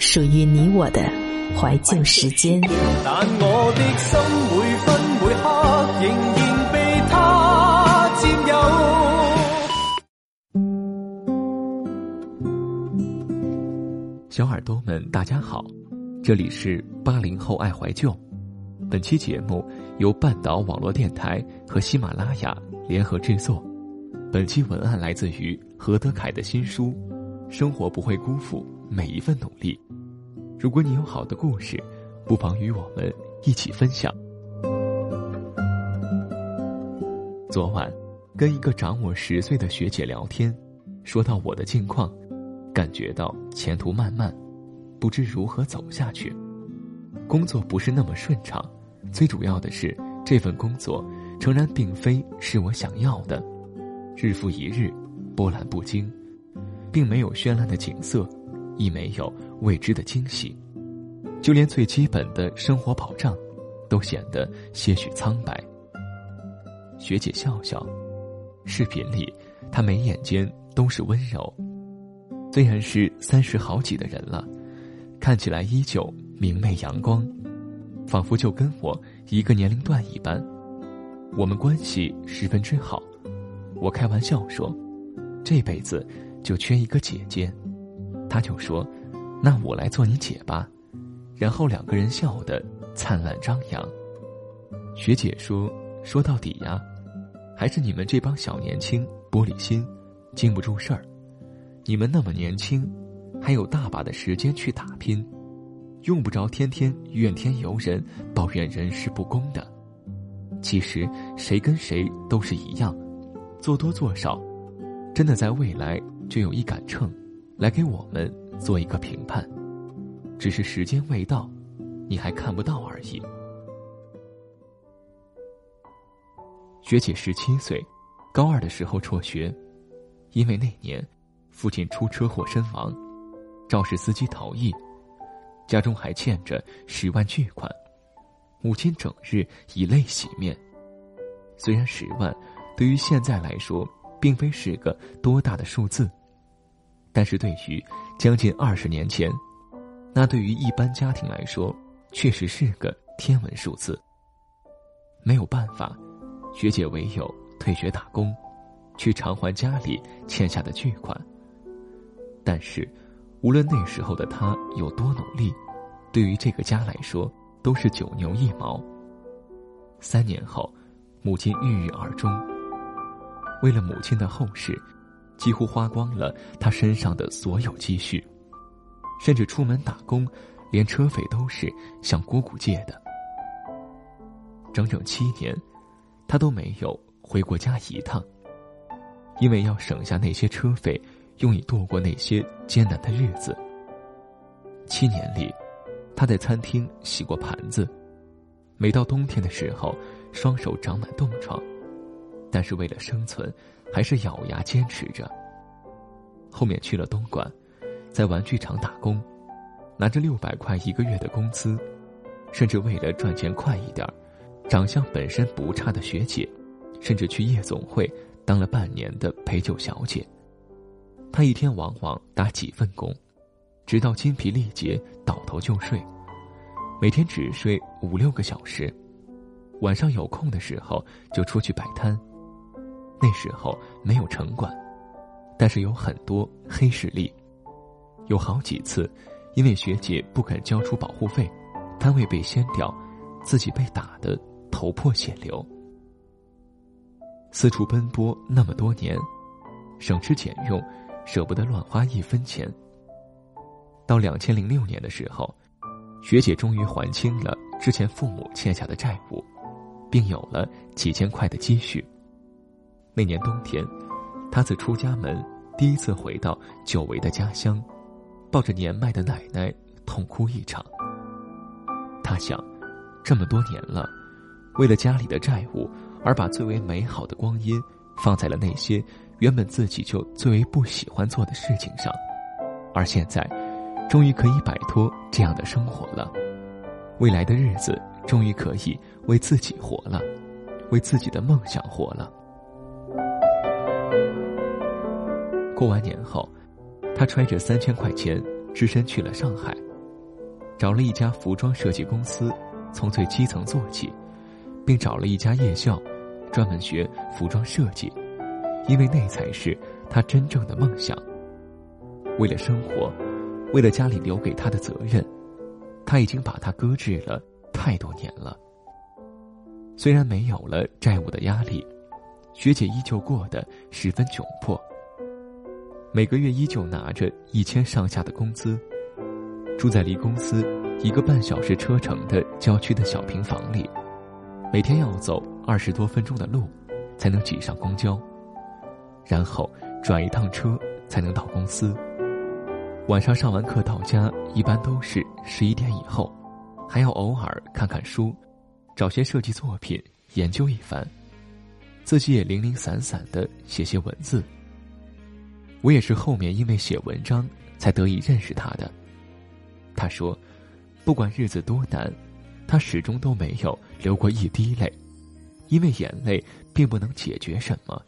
属于你我的怀旧时间。但我的心每分每刻仍然被他占有。小耳朵们，大家好，这里是八零后爱怀旧。本期节目由半岛网络电台和喜马拉雅联合制作。本期文案来自于何德凯的新书《生活不会辜负每一份努力》。如果你有好的故事，不妨与我们一起分享。昨晚跟一个长我十岁的学姐聊天，说到我的近况，感觉到前途漫漫，不知如何走下去，工作不是那么顺畅。最主要的是，这份工作诚然并非是我想要的，日复一日，波澜不惊，并没有绚烂的景色，亦没有未知的惊喜，就连最基本的生活保障，都显得些许苍白。学姐笑笑，视频里她眉眼间都是温柔，虽然是三十好几的人了，看起来依旧明媚阳光。仿佛就跟我一个年龄段一般，我们关系十分之好。我开玩笑说，这辈子就缺一个姐姐。他就说，那我来做你姐吧。然后两个人笑得灿烂张扬。学姐说，说到底呀，还是你们这帮小年轻玻璃心，经不住事儿。你们那么年轻，还有大把的时间去打拼。用不着天天怨天尤人、抱怨人事不公的。其实谁跟谁都是一样，做多做少，真的在未来就有一杆秤，来给我们做一个评判。只是时间未到，你还看不到而已。学姐十七岁，高二的时候辍学，因为那年父亲出车祸身亡，肇事司机逃逸。家中还欠着十万巨款，母亲整日以泪洗面。虽然十万对于现在来说并非是个多大的数字，但是对于将近二十年前，那对于一般家庭来说确实是个天文数字。没有办法，学姐唯有退学打工，去偿还家里欠下的巨款。但是。无论那时候的他有多努力，对于这个家来说都是九牛一毛。三年后，母亲郁郁而终。为了母亲的后事，几乎花光了他身上的所有积蓄，甚至出门打工，连车费都是向姑姑借的。整整七年，他都没有回过家一趟，因为要省下那些车费。用以度过那些艰难的日子。七年里，他在餐厅洗过盘子，每到冬天的时候，双手长满冻疮，但是为了生存，还是咬牙坚持着。后面去了东莞，在玩具厂打工，拿着六百块一个月的工资，甚至为了赚钱快一点，长相本身不差的学姐，甚至去夜总会当了半年的陪酒小姐。她一天往往打几份工，直到筋疲力竭倒头就睡，每天只睡五六个小时，晚上有空的时候就出去摆摊。那时候没有城管，但是有很多黑势力。有好几次，因为学姐不肯交出保护费，摊位被掀掉，自己被打得头破血流。四处奔波那么多年，省吃俭用。舍不得乱花一分钱。到两千零六年的时候，学姐终于还清了之前父母欠下的债务，并有了几千块的积蓄。那年冬天，他自出家门第一次回到久违的家乡，抱着年迈的奶奶痛哭一场。他想，这么多年了，为了家里的债务而把最为美好的光阴放在了那些原本自己就最为不喜欢做的事情上，而现在，终于可以摆脱这样的生活了。未来的日子，终于可以为自己活了，为自己的梦想活了。过完年后，他揣着三千块钱，只身去了上海，找了一家服装设计公司，从最基层做起，并找了一家夜校，专门学服装设计，因为那才是他真正的梦想。为了生活，为了家里留给他的责任，他已经把它搁置了太多年了。虽然没有了债务的压力，学姐依旧过得十分窘迫。每个月依旧拿着一千上下的工资，住在离公司一个半小时车程的郊区的小平房里，每天要走二十多分钟的路，才能挤上公交，然后转一趟车才能到公司。晚上上完课到家，一般都是十一点以后，还要偶尔看看书，找些设计作品研究一番，自己也零零散散的写些文字。我也是后面因为写文章才得以认识他的。他说，不管日子多难，他始终都没有流过一滴泪，因为眼泪并不能解决什么，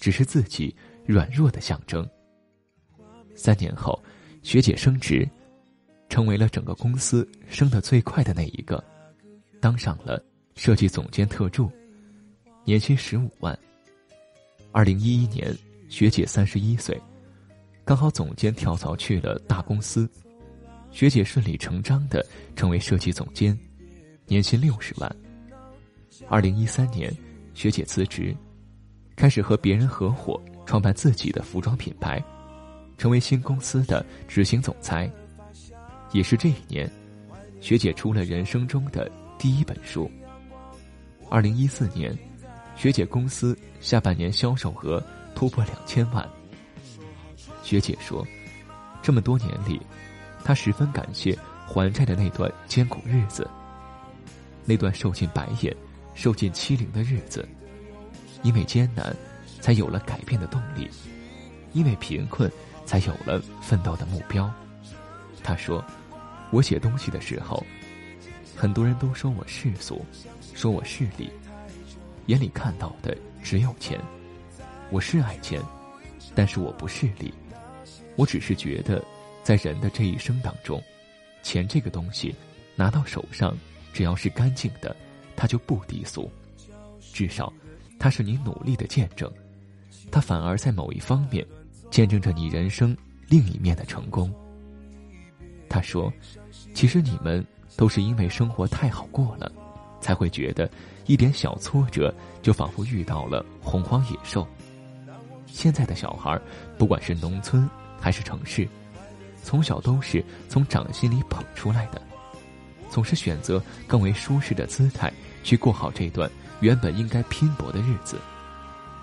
只是自己软弱的象征。三年后，学姐升职，成为了整个公司升得最快的那一个，当上了设计总监特助，年薪十五万。二零一一年。学姐三十一岁，刚好总监跳槽去了大公司，学姐顺理成章的成为设计总监，年薪六十万。二零一三年，学姐辞职，开始和别人合伙创办自己的服装品牌，成为新公司的执行总裁。也是这一年，学姐出了人生中的第一本书。二零一四年，学姐公司下半年销售额。突破两千万。学姐说，这么多年里，她十分感谢还债的那段艰苦日子，那段受尽白眼、受尽欺凌的日子。因为艰难，才有了改变的动力；因为贫困，才有了奋斗的目标。她说，我写东西的时候，很多人都说我世俗，说我势利，眼里看到的只有钱。我是爱钱，但是我不势利，我只是觉得，在人的这一生当中，钱这个东西拿到手上，只要是干净的，它就不低俗，至少，它是你努力的见证，它反而在某一方面，见证着你人生另一面的成功。他说：“其实你们都是因为生活太好过了，才会觉得一点小挫折就仿佛遇到了洪荒野兽。”现在的小孩，不管是农村还是城市，从小都是从掌心里捧出来的，总是选择更为舒适的姿态去过好这段原本应该拼搏的日子。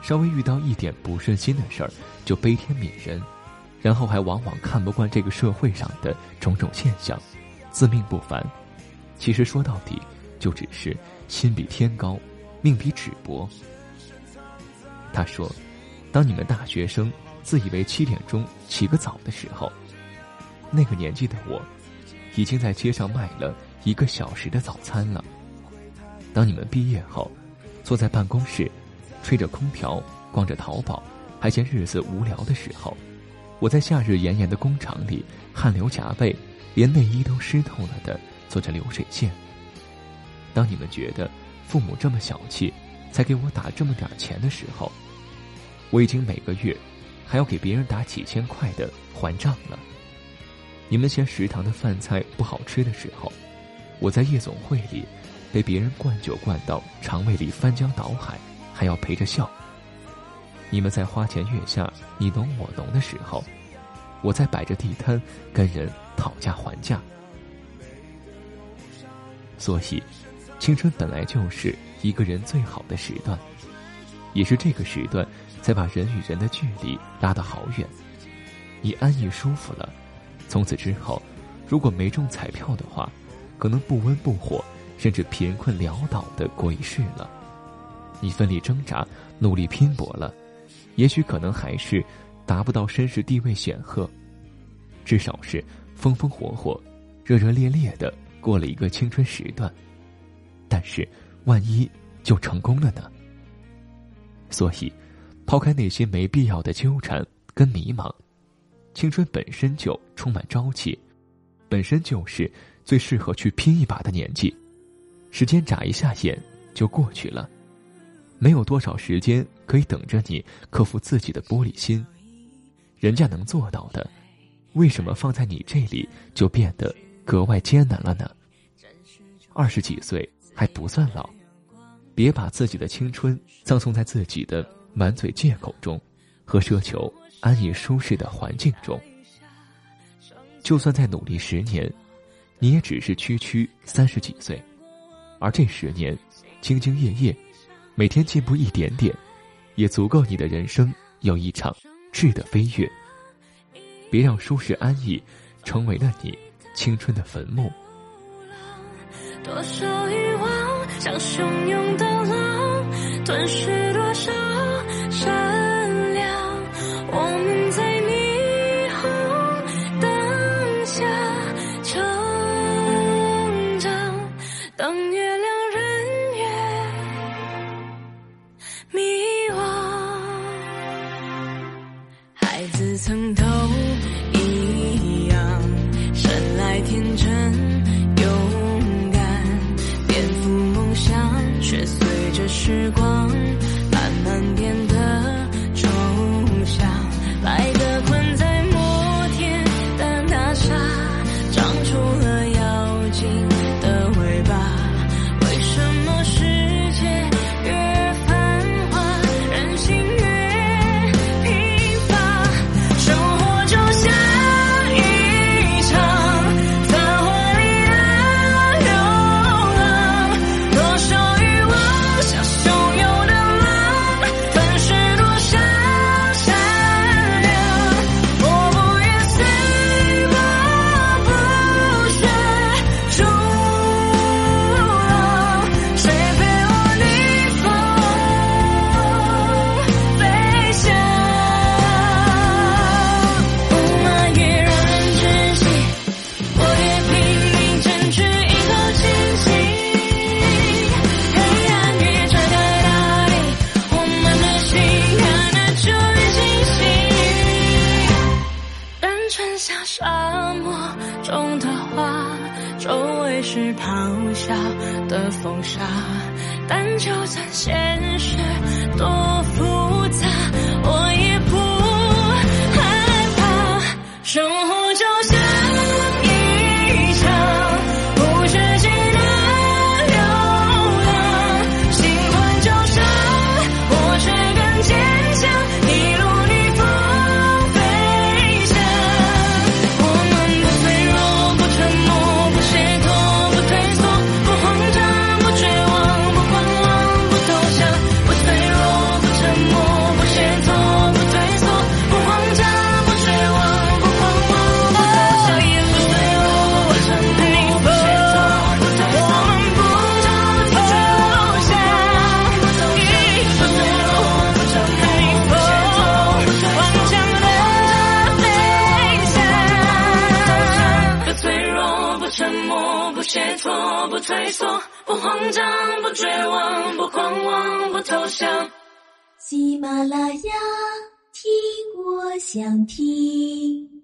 稍微遇到一点不顺心的事儿，就悲天悯人，然后还往往看不惯这个社会上的种种现象，自命不凡。其实说到底，就只是心比天高，命比纸薄。他说。当你们大学生自以为七点钟起个早的时候，那个年纪的我，已经在街上卖了一个小时的早餐了。当你们毕业后，坐在办公室，吹着空调，逛着淘宝，还嫌日子无聊的时候，我在夏日炎炎的工厂里汗流浃背，连内衣都湿透了的做着流水线。当你们觉得父母这么小气，才给我打这么点钱的时候。我已经每个月还要给别人打几千块的还账了。你们嫌食堂的饭菜不好吃的时候，我在夜总会里被别人灌酒灌到肠胃里翻江倒海，还要陪着笑。你们在花前月下你侬我侬的时候，我在摆着地摊跟人讨价还价。所以，青春本来就是一个人最好的时段，也是这个时段。才把人与人的距离拉得好远，你安逸舒服了，从此之后，如果没中彩票的话，可能不温不火，甚至贫困潦倒的过一世了。你奋力挣扎，努力拼搏了，也许可能还是达不到身世地位显赫，至少是风风火火、热热烈烈的过了一个青春时段。但是，万一就成功了呢？所以，抛开那些没必要的纠缠跟迷茫，青春本身就充满朝气，本身就是最适合去拼一把的年纪。时间眨一下眼就过去了。没有多少时间可以等着你克服自己的玻璃心，人家能做到的，为什么放在你这里就变得格外艰难了呢？二十几岁还不算老，别把自己的青春葬送在自己的满嘴借口中，和奢求安逸舒适的环境中。就算再努力十年，你也只是区区三十几岁，而这十年，兢兢业业。每天进步一点点，也足够你的人生有一场质的飞跃。别让舒适安逸成为了你青春的坟墓。多少像汹涌的浪，吞噬多少沙漠中的花，周围是咆哮的风沙，但就算现实多复杂喜马拉雅，听我想听。